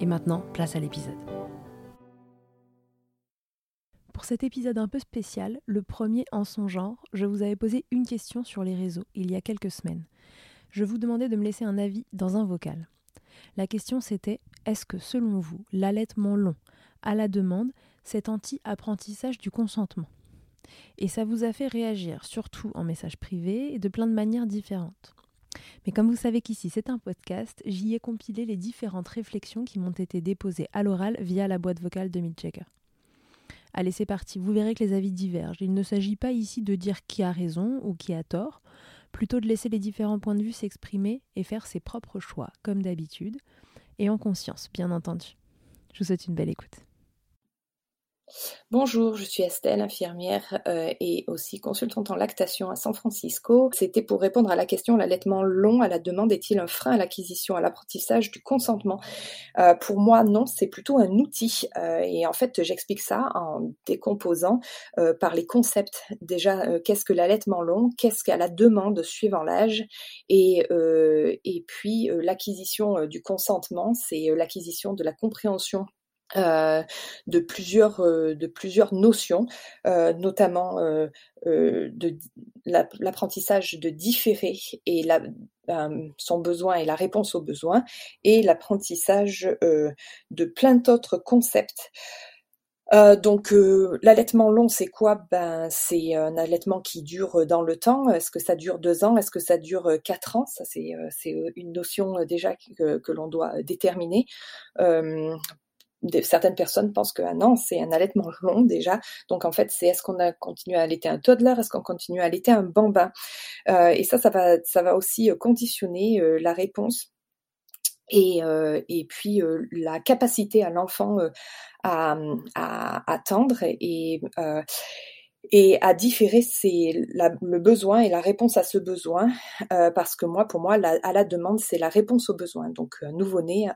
Et maintenant, place à l'épisode. Pour cet épisode un peu spécial, le premier en son genre, je vous avais posé une question sur les réseaux il y a quelques semaines. Je vous demandais de me laisser un avis dans un vocal. La question c'était est-ce que selon vous, l'allaitement long à la demande, c'est anti-apprentissage du consentement? Et ça vous a fait réagir, surtout en message privé et de plein de manières différentes. Mais comme vous savez qu'ici c'est un podcast, j'y ai compilé les différentes réflexions qui m'ont été déposées à l'oral via la boîte vocale de Midchecker. Allez, c'est parti, vous verrez que les avis divergent. Il ne s'agit pas ici de dire qui a raison ou qui a tort, plutôt de laisser les différents points de vue s'exprimer et faire ses propres choix, comme d'habitude, et en conscience, bien entendu. Je vous souhaite une belle écoute. Bonjour, je suis Estelle, infirmière euh, et aussi consultante en lactation à San Francisco. C'était pour répondre à la question l'allaitement long à la demande est-il un frein à l'acquisition, à l'apprentissage du consentement? Euh, Pour moi, non, c'est plutôt un outil. Euh, et en fait, j'explique ça en décomposant par les concepts. Déjà, qu'est-ce que l'allaitement long? Qu'est-ce qu'à la demande suivant l'âge? Et, et puis, l'acquisition du consentement, c'est l'acquisition de la compréhension euh, de plusieurs euh, de plusieurs notions, euh, notamment de l'apprentissage de différer et la, son besoin et la réponse aux besoins, et l'apprentissage de plein d'autres concepts. Euh, donc euh, l'allaitement long, c'est quoi? Ben c'est un allaitement qui dure dans le temps. Est-ce que ça dure deux ans? Est-ce que ça dure quatre ans? Ça c'est c'est une notion déjà que, que l'on doit déterminer. Certaines personnes pensent que non, c'est un allaitement long déjà. Donc en fait, c'est est-ce qu'on a continué à allaiter un toddler, est-ce qu'on continue à allaiter un bambin Et ça, ça va, ça va aussi conditionner la réponse et, euh, et puis euh, la capacité à l'enfant euh, à, à, attendre et, et à différer c'est le besoin et la réponse à ce besoin parce que moi pour moi la, à la demande c'est la réponse au besoin. Donc un nouveau-né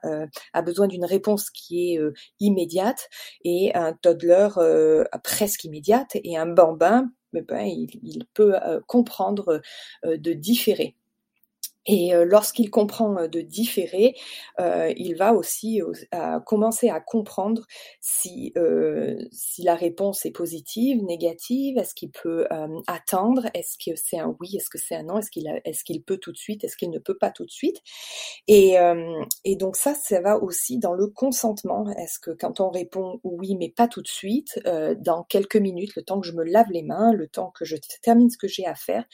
a besoin d'une réponse qui est immédiate et un toddler presque immédiate et un bambin ben, il, il peut comprendre de différer et euh, lorsqu'il comprend euh, de différer, euh, il va aussi commencer à comprendre si, si la réponse est positive, négative, est-ce qu'il peut attendre, est-ce que c'est un oui, est-ce que c'est un non, est-ce qu'il est-ce qu'il peut tout de suite, est-ce qu'il ne peut pas tout de suite. Et, et donc ça, ça va aussi dans le consentement. Est-ce que quand on répond oui, mais pas tout de suite, dans quelques minutes, le temps que je me lave les mains, le temps que je termine ce que j'ai à faire.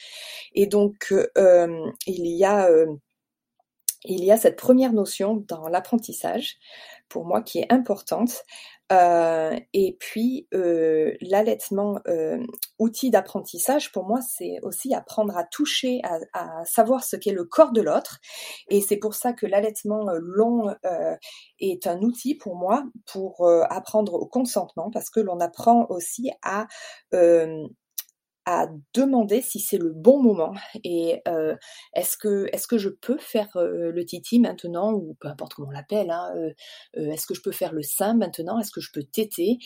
Et donc il y a euh, il y a cette première notion dans l'apprentissage, pour moi, qui est importante. Euh, et puis, euh, l'allaitement, outil d'apprentissage, pour moi, c'est aussi apprendre à toucher, à, savoir ce qu'est le corps de l'autre. Et c'est pour ça que l'allaitement long est un outil pour moi pour apprendre au consentement, parce que l'on apprend aussi à à demander si c'est le bon moment. Et euh, est-ce que est-ce que je peux faire euh, le titi maintenant ou peu importe comment on l'appelle hein, euh, est-ce que je peux faire le sein maintenant est-ce que je peux téter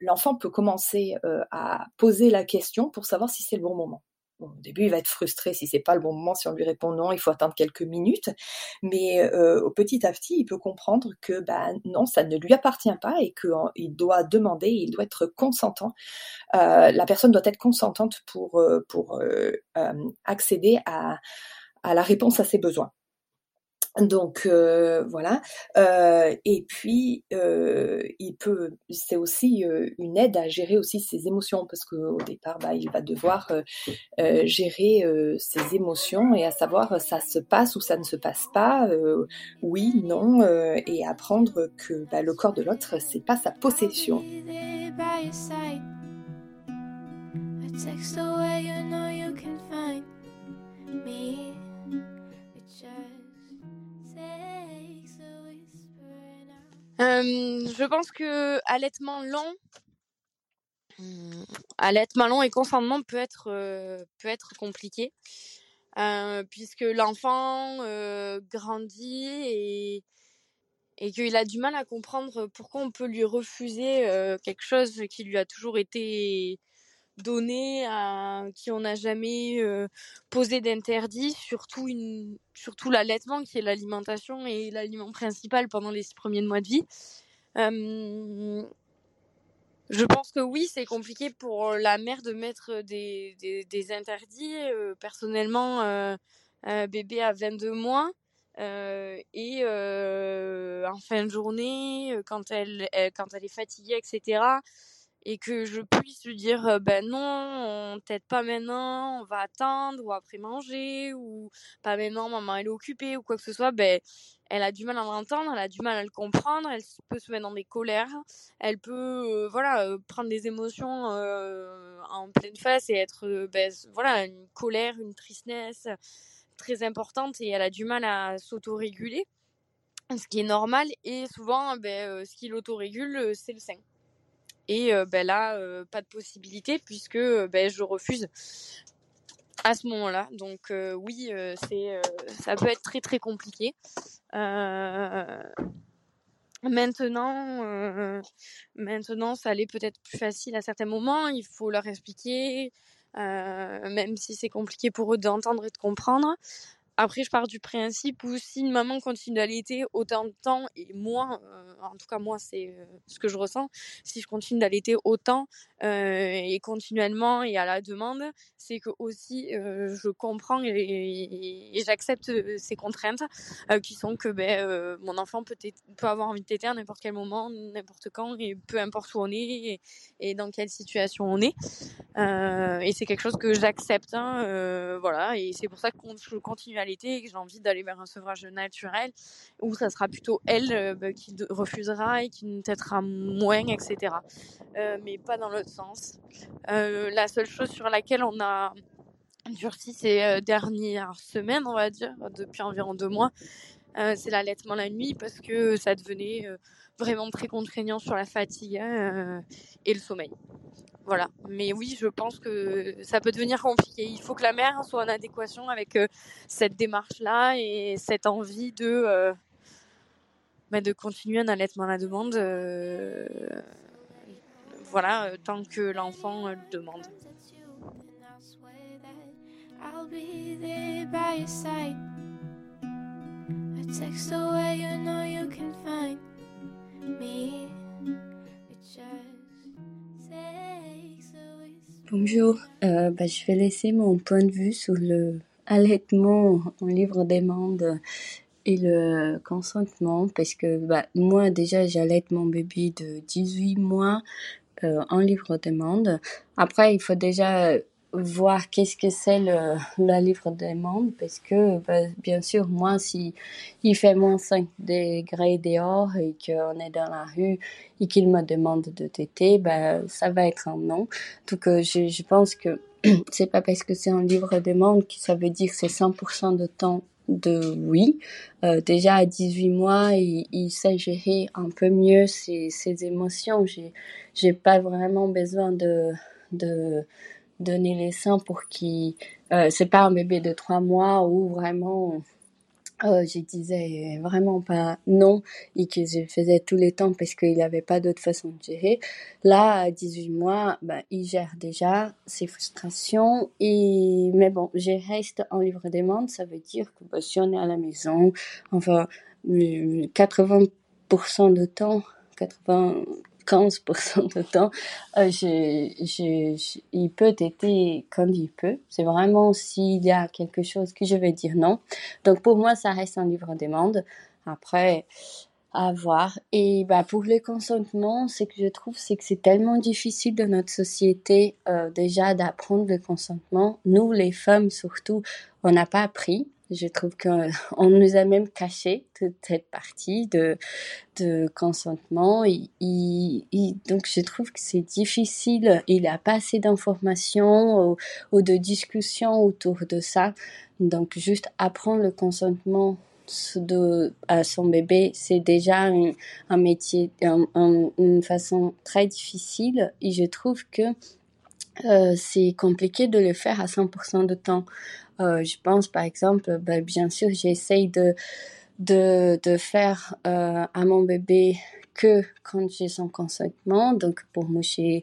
l'enfant peut commencer à poser la question pour savoir si c'est le bon moment au début, il va être frustré si c'est pas le bon moment. Si on lui répond non, il faut attendre quelques minutes. Mais euh, petit à petit, il peut comprendre que bah, non, ça ne lui appartient pas et qu'il doit demander, il doit être consentant. Euh, la personne doit être consentante pour, euh, pour accéder à, à la réponse à ses besoins. Donc euh, voilà. Euh, et puis euh, il peut, c'est aussi une aide à gérer aussi ses émotions parce qu'au départ, bah, il va devoir gérer ses émotions et à savoir ça se passe ou ça ne se passe pas, oui, non, et apprendre que bah, le corps de l'autre c'est pas sa possession. Je pense que allaitement lent, hmm, allaitement long et consentement peut être euh, peut être compliqué. Euh, puisque l'enfant grandit et et qu'il a du mal à comprendre pourquoi on peut lui refuser quelque chose qui lui a toujours été donné à qui on n'a jamais posé d'interdit, surtout surtout l'allaitement qui est l'alimentation et l'aliment principal pendant les six premiers mois de vie. je pense que oui, c'est compliqué pour la mère de mettre des, des, interdits. personnellement, bébé à 22 mois. et en fin de journée, quand elle, quand elle est fatiguée, etc., et que je puisse lui dire ben non on t'aide pas maintenant on va attendre ou après manger ou pas maintenant maman elle est occupée ou quoi que ce soit ben elle a du mal à l'entendre elle a du mal à le comprendre elle peut se mettre dans des colères elle peut voilà prendre des émotions en pleine face et être ben, voilà une colère une tristesse très importante et elle a du mal à s'autoréguler ce qui est normal et souvent ben, ce qui l'autorégule c'est le sein et ben là, pas de possibilité puisque ben, je refuse à ce moment-là. Donc oui, c'est ça peut être très très compliqué. Maintenant, maintenant, ça allait peut-être plus facile à certains moments. Il faut leur expliquer, même si c'est compliqué pour eux d'entendre et de comprendre. Après, je pars du principe où si une maman continue d'allaiter autant de temps, et moi, euh, en tout cas moi, c'est euh, ce que je ressens, si je continue d'allaiter autant euh, et continuellement et à la demande, c'est que aussi je comprends et, j'accepte ces contraintes qui sont que ben, mon enfant peut, peut avoir envie de téter à n'importe quel moment, n'importe quand, et peu importe où on est et, dans quelle situation on est. et c'est quelque chose que j'accepte, hein, voilà, et c'est pour ça que je continue à et que j'ai envie d'aller vers un sevrage naturel où ça sera plutôt elle euh, bah, qui refusera et qui nous têtera moins, etc. Euh, mais pas dans l'autre sens. Euh, la seule chose sur laquelle on a durci ces dernières semaines, on va dire, depuis environ deux mois, c'est l'allaitement la nuit parce que ça devenait vraiment très contraignant sur la fatigue et le sommeil. Voilà. Mais oui, je pense que ça peut devenir compliqué. Il faut que la mère soit en adéquation avec euh, cette démarche-là et cette envie de, euh, bah, continuer un allaitement à la demande. Euh, voilà, tant que l'enfant le demande. Bonjour, euh, bah, je vais laisser mon point de vue sur le allaitement en livre demande et le consentement parce que bah, moi déjà j'allaite mon bébé de 18 mois euh, en livre demande. Après il faut déjà voir qu'est-ce que c'est le, la livre demande parce que bah, bien sûr moi si il fait moins 5 degrés dehors et qu'on est dans la rue et qu'il me demande de téter bah, ça va être un non donc euh, je, je pense que c'est pas parce que c'est un livre demande que ça veut dire c'est 100% de temps de oui. Euh, déjà à 18 mois, il, il, sait gérer un peu mieux ses, ses émotions. J'ai, j'ai pas vraiment besoin de, de, donner les seins pour qu'il euh, c'est pas un bébé de trois mois où vraiment euh, je disais vraiment pas non et que je faisais tous les temps parce qu'il avait pas d'autre façon de gérer. Là, à 18 mois, ben, il gère déjà ses frustrations et, mais bon, je reste en livre demande, ça veut dire que ben, si on est à la maison, enfin, 80% de temps, 80, 15% de temps, euh, il peut être quand il peut. C'est vraiment s'il y a quelque chose que je vais dire non. Donc pour moi, ça reste un livre demande. Après, à voir. Et bah pour le consentement, ce que je trouve, c'est que c'est tellement difficile dans notre société euh, déjà d'apprendre le consentement. Nous, les femmes surtout, on n'a pas appris. Je trouve qu'on nous a même caché toute cette partie de, de consentement. Donc, je trouve que c'est difficile. Il n'y a pas assez d'informations ou, de discussions autour de ça. Donc, juste apprendre le consentement à son bébé, c'est déjà un, un métier, un, une façon très difficile. Et je trouve que euh, c'est compliqué de le faire à 100% de temps. Euh, je pense par exemple, ben, bien sûr, j'essaye de, de, de faire euh, à mon bébé que quand j'ai son consentement, donc pour moucher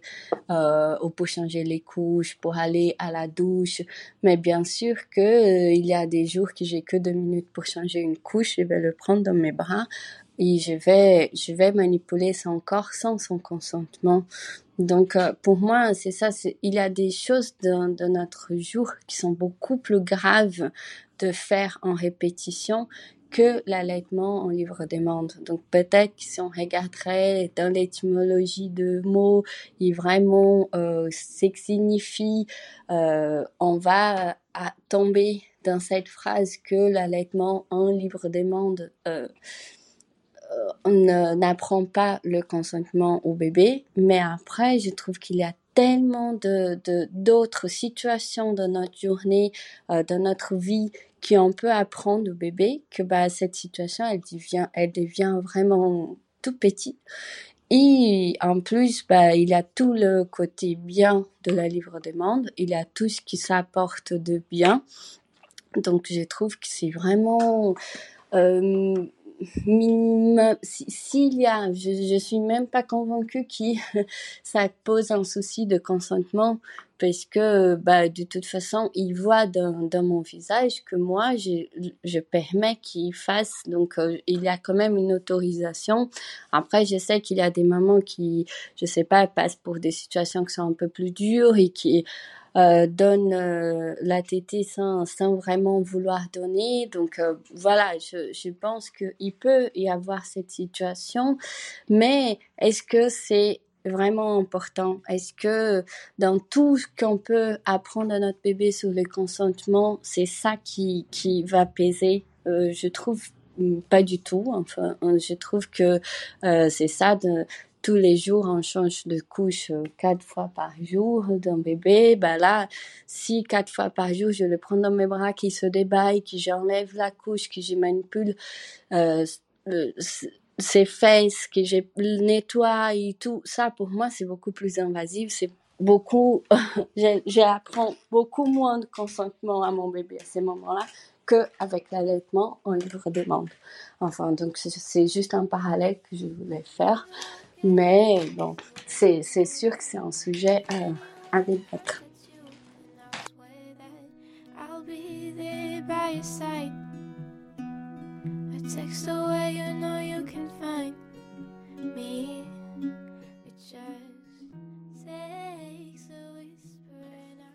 euh, ou pour changer les couches, pour aller à la douche. Mais bien sûr que euh, il y a des jours que j'ai que deux minutes pour changer une couche, je vais le prendre dans mes bras et je vais je vais manipuler son corps sans son consentement. Donc euh, pour moi c'est ça, il y a des choses de, de notre jour qui sont beaucoup plus graves de faire en répétition que l'allaitement en livre demande. Donc peut-être que si on regarderait dans l'étymologie de mots et vraiment euh, ce que signifie, euh, on va à tomber dans cette phrase que l'allaitement en livre demande euh, on n'apprend pas le consentement au bébé, mais après, je trouve qu'il y a tellement de d'autres situations dans notre journée, euh, dans notre vie, qu'on peut apprendre au bébé que bah cette situation, elle devient, elle devient vraiment tout petite. Et en plus, bah, il a tout le côté bien de la livre demande, il a tout ce qui s'apporte de bien. Donc, je trouve que c'est vraiment euh, minimum, s'il y a, je, je suis même pas convaincue que ça pose un souci de consentement parce que bah, de toute façon, il voit dans, mon visage que moi, je, je permets qu'il fasse. Donc, euh, il y a quand même une autorisation. Après, je sais qu'il y a des mamans qui, je sais pas, passent pour des situations qui sont un peu plus dures et qui euh, donnent euh, la tétée sans, vraiment vouloir donner. Donc, euh, voilà, je, je pense qu'il peut y avoir cette situation. Mais est-ce que c'est vraiment important? Est-ce que dans tout ce qu'on peut apprendre à notre bébé sur le consentement, c'est ça qui, qui va peser? Euh, Je trouve mm, pas du tout. Enfin, je trouve que c'est ça tous les jours on change de couche euh, quatre fois par jour d'un bébé. Ben là, si quatre fois par jour je le prends dans mes bras, qu'il se débaille, que j'enlève la couche, que je manipule, euh, ses fesses, que je nettoie et tout, ça pour moi c'est beaucoup plus invasif, c'est beaucoup, j'apprends beaucoup moins de consentement à mon bébé à ces moments-là qu'avec l'allaitement en livre demande. Enfin, donc c'est juste un parallèle que je voulais faire, mais bon, c'est sûr que c'est un sujet euh, à débattre.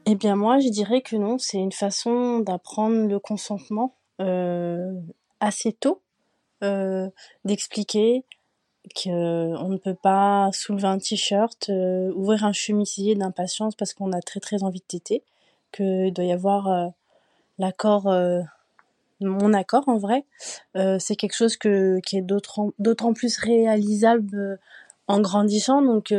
Eh bien moi, je dirais que non, c'est une façon d'apprendre le consentement euh, assez tôt, euh, d'expliquer qu'on ne peut pas soulever un t-shirt, euh, ouvrir un chemisier d'impatience parce qu'on a très très envie de téter, qu'il doit y avoir l'accord, mon accord en vrai. c'est quelque chose que, qui est d'autant plus réalisable en grandissant, donc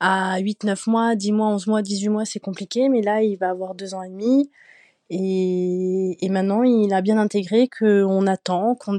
à 8, 9 mois, 10 mois, 11 mois, 18 mois, c'est compliqué, mais là, il va avoir 2 ans et demi. Et, et maintenant, il a bien intégré qu'on attend, qu'on...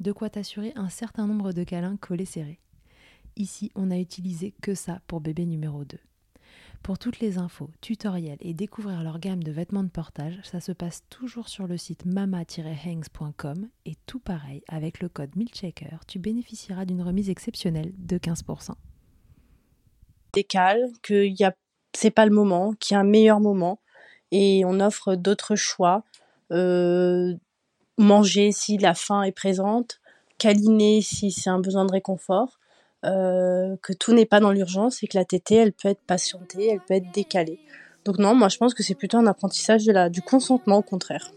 de quoi t'assurer un certain nombre de câlins collés serrés. Ici, on n'a utilisé que ça pour bébé numéro 2. Pour toutes les infos, tutoriels et découvrir leur gamme de vêtements de portage, ça se passe toujours sur le site mama-hangs.com et tout pareil, avec le code MILCHECKER, tu bénéficieras d'une remise exceptionnelle de 15%. Décale, que y a, c'est pas le moment, qu'il y a un meilleur moment et on offre d'autres choix. Euh, manger si la faim est présente, câliner si c'est un besoin de réconfort. Euh, que tout n'est pas dans l'urgence et que la tétée, elle peut être patientée, elle peut être décalée. Donc non, moi je pense que c'est plutôt un apprentissage du consentement au contraire.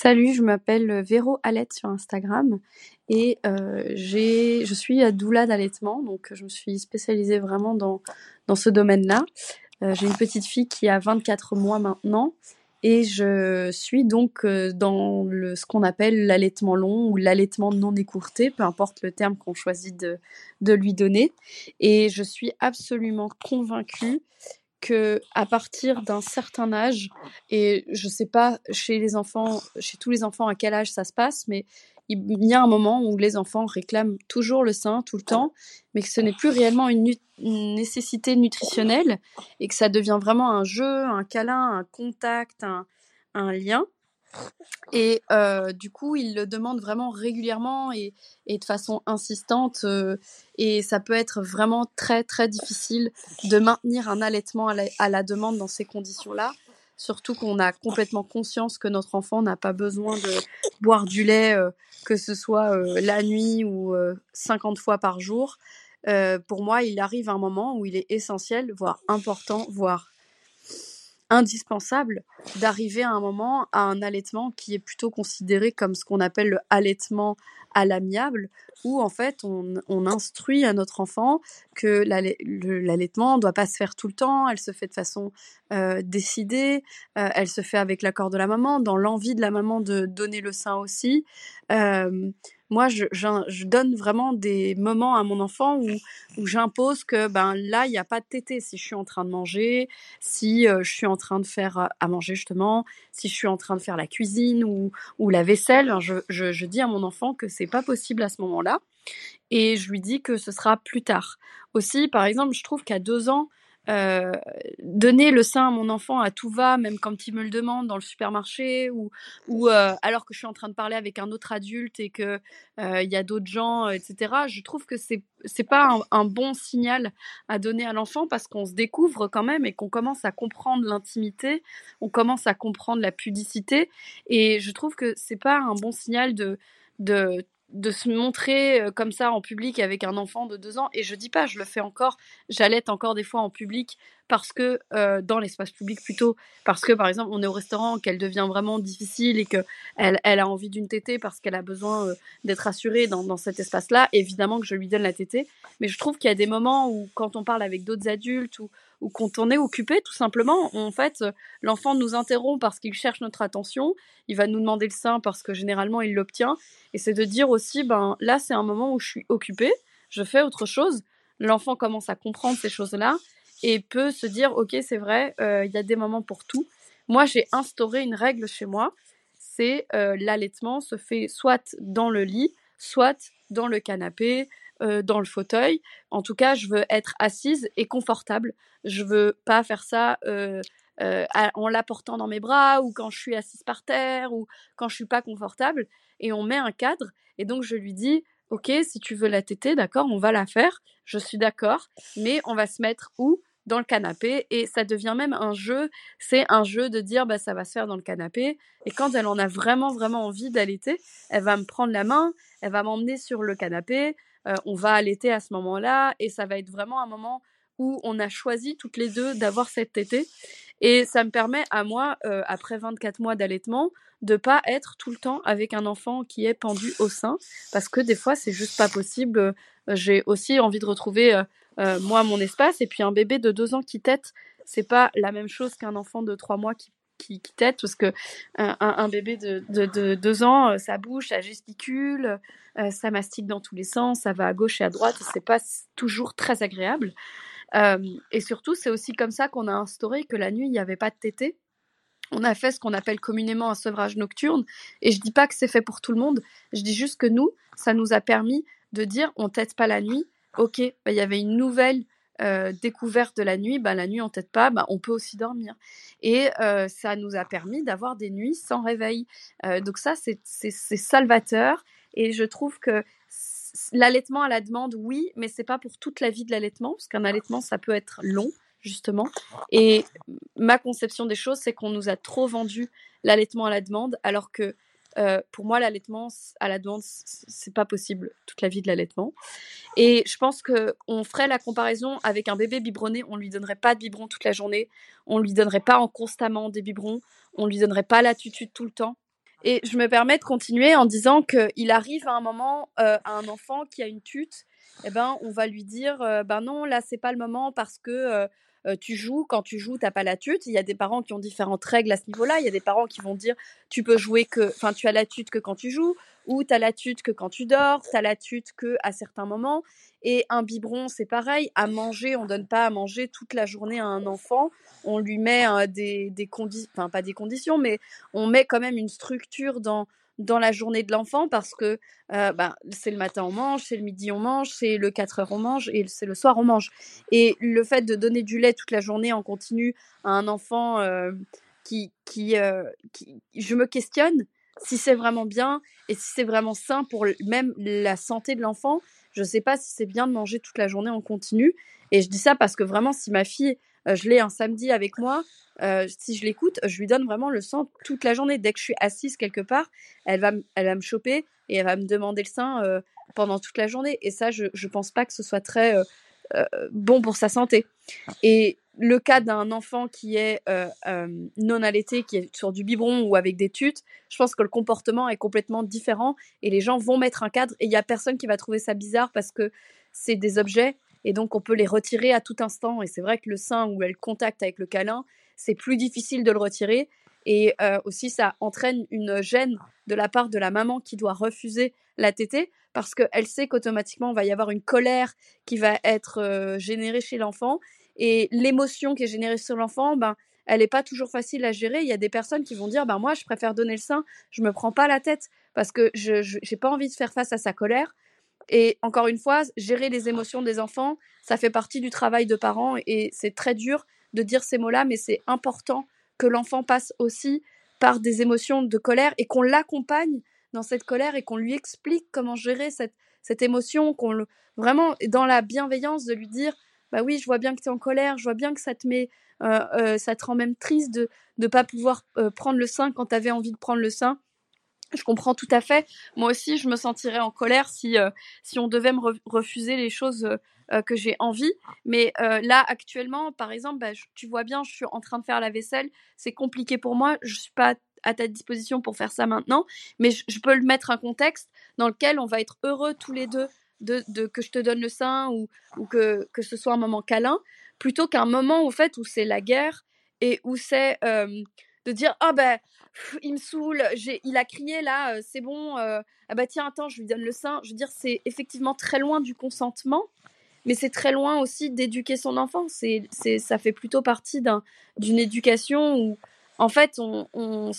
Salut, je m'appelle Véro Alette sur Instagram et euh, je suis à doula d'allaitement, donc je me suis spécialisée vraiment dans, ce domaine-là. Euh, j'ai une petite fille qui a 24 mois maintenant Et je suis donc dans ce qu'on appelle l'allaitement long ou l'allaitement non écourté, peu importe le terme qu'on choisit de lui donner. Et je suis absolument convaincue que à partir d'un certain âge, et je sais pas chez les enfants, chez tous les enfants à quel âge ça se passe, mais il y a un moment où les enfants réclament toujours le sein tout le temps, mais que ce n'est plus réellement une, nécessité nutritionnelle et que ça devient vraiment un jeu, un câlin, un contact, un, lien. Et euh, du coup, ils le demandent vraiment régulièrement et, de façon insistante. Euh, et ça peut être vraiment très, très difficile de maintenir un allaitement à la demande dans ces conditions-là surtout qu'on a complètement conscience que notre enfant n'a pas besoin de boire du lait, euh, que ce soit la nuit ou 50 euh, fois par jour. pour moi, il arrive un moment où il est essentiel, voire important, voire indispensable d'arriver à un moment à un allaitement qui est plutôt considéré comme ce qu'on appelle le allaitement à l'amiable, où en fait on, instruit à notre enfant que l'allaitement doit pas se faire tout le temps, elle se fait de façon euh, décidée, euh, elle se fait avec l'accord de la maman, dans l'envie de la maman de donner le sein aussi. Euh, moi, je, donne vraiment des moments à mon enfant où, j'impose que ben là, il n'y a pas de tété. Si je suis en train de manger, si je suis en train de faire à manger justement, si je suis en train de faire la cuisine ou, la vaisselle, je, je dis à mon enfant que c'est pas possible à ce moment-là. Et je lui dis que ce sera plus tard. Aussi, par exemple, je trouve qu'à deux ans, euh, donner le sein à mon enfant à tout va, même quand il me le demande dans le supermarché ou, ou euh, alors que je suis en train de parler avec un autre adulte et que euh, il y a d'autres gens, etc. Je trouve que c'est c'est pas un, bon signal à donner à l'enfant parce qu'on se découvre quand même et qu'on commence à comprendre l'intimité, on commence à comprendre la pudicité et je trouve que c'est pas un bon signal de de se montrer euh, comme ça en public avec un enfant de deux ans. Et je dis pas, je le fais encore, j'allaite encore des fois en public parce que euh, dans l'espace public plutôt parce que par exemple on est au restaurant qu'elle devient vraiment difficile et que elle, elle a envie d'une tétée parce qu'elle a besoin euh, d'être assurée dans, dans cet espace là évidemment que je lui donne la tétée. Mais je trouve qu'il y a des moments où quand on parle avec d'autres adultes ou, ou quand on est occupé tout simplement en fait l'enfant nous interrompt parce qu'il cherche notre attention il va nous demander le sein parce que généralement il l'obtient. Et c'est de dire aussi ben là c'est un moment où je suis occupée je fais autre chose l'enfant commence à comprendre ces choses là et peut se dire ok c'est vrai euh, il y a des moments pour tout. Moi j'ai instauré une règle chez moi. C'est euh, l'allaitement se fait soit dans le lit soit dans le canapé euh, dans le fauteuil. En tout cas je veux être assise et confortable. Je veux pas faire ça en l'apportant dans mes bras ou quand je suis assise par terre ou quand je suis pas confortable. Et on met un cadre et donc je lui dis ok si tu veux la téter d'accord on va la faire. Je suis d'accord mais on va se mettre où? Dans le canapé et ça devient même un jeu. C'est un jeu de dire bah ça va se faire dans le canapé et quand elle en a vraiment vraiment envie d'allaiter, elle va me prendre la main, elle va m'emmener sur le canapé, euh, on va allaiter à ce moment-là et ça va être vraiment un moment où on a choisi toutes les deux d'avoir cette tétée et ça me permet à moi euh, après 24 mois d'allaitement de pas être tout le temps avec un enfant qui est pendu au sein parce que des fois c'est juste pas possible. J'ai aussi envie de retrouver euh, moi mon espace et puis un bébé de deux ans qui tète c'est pas la même chose qu'un enfant de trois mois qui qui, qui tète parce que un, un bébé de, de, de, deux ans euh, ça bouge ça gesticule euh, ça mastique dans tous les sens ça va à gauche et à droite c'est pas toujours très agréable. Et surtout c'est aussi comme ça qu'on a instauré que la nuit il n'y avait pas de tété. On a fait ce qu'on appelle communément un sevrage nocturne et je dis pas que c'est fait pour tout le monde je dis juste que nous ça nous a permis de dire on tète pas la nuit ok, bah, il y avait une nouvelle euh, découverte de la nuit, bah, la nuit on tête pas, bah, on peut aussi dormir. Et euh, ça nous a permis d'avoir des nuits sans réveil. Euh, donc ça, c'est salvateur. Et je trouve que l'allaitement à la demande, oui, mais c'est pas pour toute la vie de l'allaitement, parce qu'un allaitement, ça peut être long, justement. Et ma conception des choses, c'est qu'on nous a trop vendu l'allaitement à la demande, alors que euh, pour moi, l'allaitement à la demande, c'est pas possible toute la vie de l'allaitement. Et je pense que on ferait la comparaison avec un bébé biberonné. On lui donnerait pas de biberon toute la journée. On lui donnerait pas en constamment des biberons. On lui donnerait pas la tutude tout le temps. Et je me permets de continuer en disant qu'il arrive à un moment euh, à un enfant qui a une tute, eh ben on va lui dire euh, ben non là c'est pas le moment parce que tu joues, quand tu joues, t'as pas la tute. Il y a des parents qui ont différentes règles à ce niveau-là. Il y a des parents qui vont dire tu peux jouer que, enfin, tu as la tute que quand tu joues, ou tu as la tute que quand tu dors, tu as la tute que à certains moments. Et un biberon, c'est pareil. À manger, on donne pas à manger toute la journée à un enfant. On lui met des, des conditions, enfin pas des conditions, mais on met quand même une structure dans dans la journée de l'enfant parce que bah, c'est le matin on mange, c'est le midi on mange, c'est le 4 heures on mange et c'est le soir on mange. Et le fait de donner du lait toute la journée en continu à un enfant qui, qui, je me questionne si c'est vraiment bien et si c'est vraiment sain pour même la santé de l'enfant. Je ne sais pas si c'est bien de manger toute la journée en continu. Et je dis ça parce que vraiment, si ma fille, je l'ai un samedi avec moi, euh, si je l'écoute, je lui donne vraiment le sang toute la journée. Dès que je suis assise quelque part, elle va, elle va me choper et elle va me demander le sein euh, pendant toute la journée. Et ça, je ne pense pas que ce soit très euh, bon pour sa santé. Et le cas d'un enfant qui est non allaité, qui est sur du biberon ou avec des tutes, je pense que le comportement est complètement différent et les gens vont mettre un cadre et il n'y a personne qui va trouver ça bizarre parce que c'est des objets et donc on peut les retirer à tout instant. Et c'est vrai que le sein où elle contact avec le câlin, c'est plus difficile de le retirer. Et euh, aussi, ça entraîne une gêne de la part de la maman qui doit refuser la tétée parce qu'elle sait qu'automatiquement, il va y avoir une colère qui va être euh, générée chez l'enfant. Et l'émotion qui est générée sur l'enfant, ben, elle n'est pas toujours facile à gérer. Il y a des personnes qui vont dire ben, Moi, je préfère donner le sein, je me prends pas la tête parce que je n'ai pas envie de faire face à sa colère. Et encore une fois, gérer les émotions des enfants, ça fait partie du travail de parents et c'est très dur de dire ces mots-là, mais c'est important que l'enfant passe aussi par des émotions de colère et qu'on l'accompagne dans cette colère et qu'on lui explique comment gérer cette, cette émotion, qu'on le, vraiment dans la bienveillance de lui dire bah oui, je vois bien que tu es en colère, je vois bien que ça te met, euh, euh, ça te rend même triste de ne pas pouvoir euh, prendre le sein quand tu avais envie de prendre le sein. Je comprends tout à fait. Moi aussi, je me sentirais en colère si, si on devait me refuser les choses euh, que j'ai envie. Mais euh, là, actuellement, par exemple, bah, tu vois bien, je suis en train de faire la vaisselle. C'est compliqué pour moi. Je suis pas à ta disposition pour faire ça maintenant, mais je, peux le mettre un contexte dans lequel on va être heureux tous les deux de, que je te donne le sein ou, que, que ce soit un moment câlin, plutôt qu'un moment au fait où c'est la guerre et où c'est euh, de dire ah ben il me saoule, il a crié là, c'est bon, ah bah tiens attends je lui donne le sein. Je veux dire c'est effectivement très loin du consentement mais c'est très loin aussi d'éduquer son enfant. C'est, ça fait plutôt partie d'un, d'une éducation où, en fait, on, on,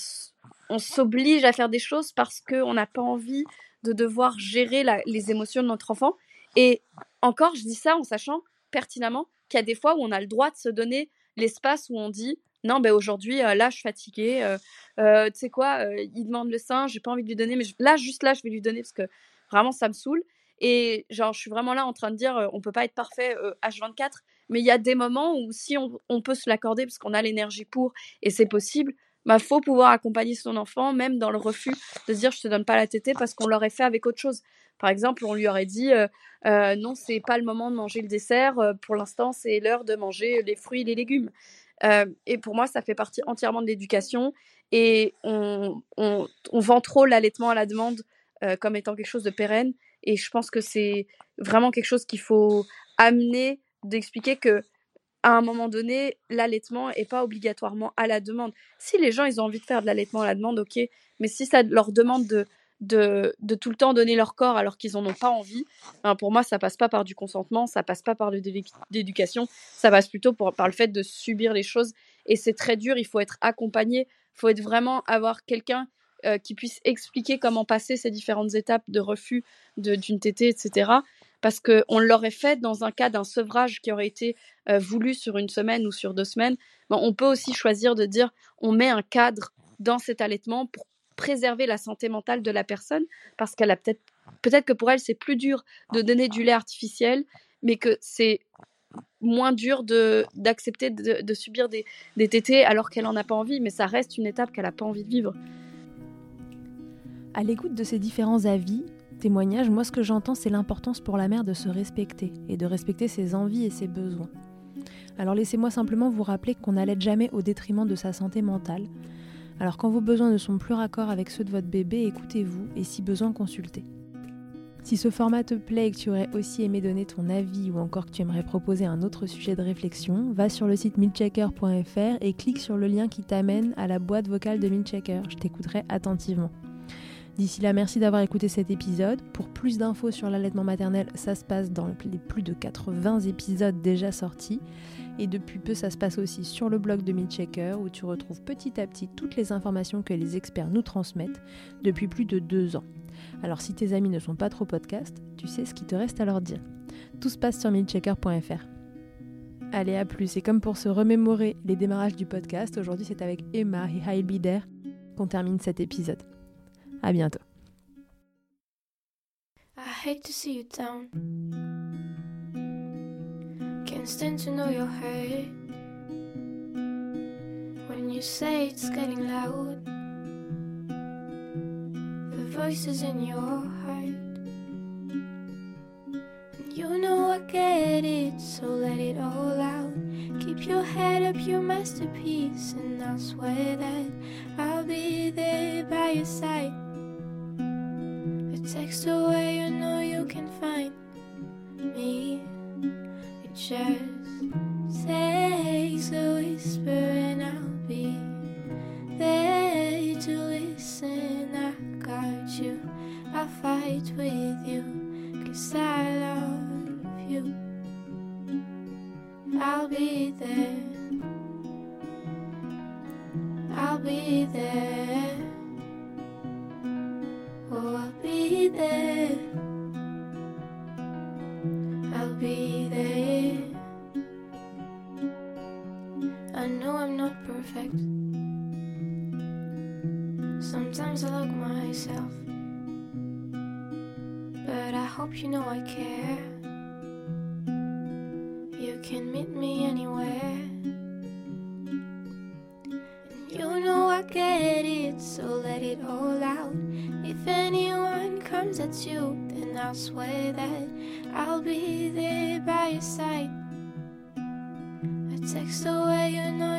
s'oblige à faire des choses parce qu'on n'a pas envie de devoir gérer les émotions de notre enfant. Et encore, je dis ça en sachant pertinemment qu'il y a des fois où on a le droit de se donner l'espace où on dit non, ben aujourd'hui, là, je suis fatiguée. Tu sais quoi, il demande le sein, j'ai pas envie de lui donner, mais là, juste là, je vais lui donner parce que vraiment, ça me saoule. Et genre, je suis vraiment là en train de dire, on peut pas être parfait H24, euh, mais il y a des moments où si on, on peut se l'accorder parce qu'on a l'énergie pour et c'est possible, bah faut pouvoir accompagner son enfant, même dans le refus de dire je te donne pas la tétée parce qu'on l'aurait fait avec autre chose. Par exemple, on lui aurait dit euh, euh, non, c'est pas le moment de manger le dessert. pour l'instant, c'est l'heure de manger les fruits et les légumes. Et pour moi, ça fait partie entièrement de l'éducation. Et on, on, on, vend trop l'allaitement à la demande comme étant quelque chose de pérenne. Et je pense que c'est vraiment quelque chose qu'il faut amener, d'expliquer que à un moment donné, l'allaitement n'est pas obligatoirement à la demande. Si les gens ils ont envie de faire de l'allaitement à la demande, ok, mais si ça leur demande de, de, de tout le temps donner leur corps alors qu'ils n'en ont pas envie, ben pour moi, ça passe pas par du consentement, ça passe pas par l'éducation, ça passe plutôt par le fait de subir les choses. Et c'est très dur, il faut être accompagné, il faut être vraiment avoir quelqu'un euh, qui puisse expliquer comment passer ces différentes étapes de refus d'une tétée, etc. Parce qu'on l'aurait fait dans un cas d'un sevrage qui aurait été euh, voulu sur une semaine ou sur deux semaines. on peut aussi choisir de dire on met un cadre dans cet allaitement pour préserver la santé mentale de la personne parce qu'elle a peut-être peut-être que pour elle c'est plus dur de donner du lait artificiel mais que c'est moins dur de d'accepter de, subir des, des tétés alors qu'elle n'en a pas envie mais ça reste une étape qu'elle n'a pas envie de vivre à l'écoute de ces différents avis, témoignages, moi ce que j'entends c'est l'importance pour la mère de se respecter et de respecter ses envies et ses besoins. Alors laissez-moi simplement vous rappeler qu'on n'allait jamais au détriment de sa santé mentale. Alors quand vos besoins ne sont plus raccords avec ceux de votre bébé, écoutez-vous et si besoin consultez. Si ce format te plaît et que tu aurais aussi aimé donner ton avis ou encore que tu aimerais proposer un autre sujet de réflexion, va sur le site milchecker.fr et clique sur le lien qui t'amène à la boîte vocale de Milchecker. Je t'écouterai attentivement. D'ici là, merci d'avoir écouté cet épisode. Pour plus d'infos sur l'allaitement maternel, ça se passe dans les plus de 80 épisodes déjà sortis. Et depuis peu, ça se passe aussi sur le blog de Milchecker où tu retrouves petit à petit toutes les informations que les experts nous transmettent depuis plus de deux ans. Alors si tes amis ne sont pas trop podcast, tu sais ce qu'il te reste à leur dire. Tout se passe sur milchecker.fr. Allez, à plus. Et comme pour se remémorer les démarrages du podcast, aujourd'hui c'est avec Emma et Heilbider qu'on termine cet épisode. À bientôt. I hate to see you down. Stand to know your hurt. When you say it's getting loud. The voices in your heart. And you know I get it, so let it all out. Keep your head up, your masterpiece, and I'll swear that I'll be there by your side. A text away, you know you can find you know I get it, so let it all out. If anyone comes at you, then I'll swear that I'll be there by your side. A text away, you know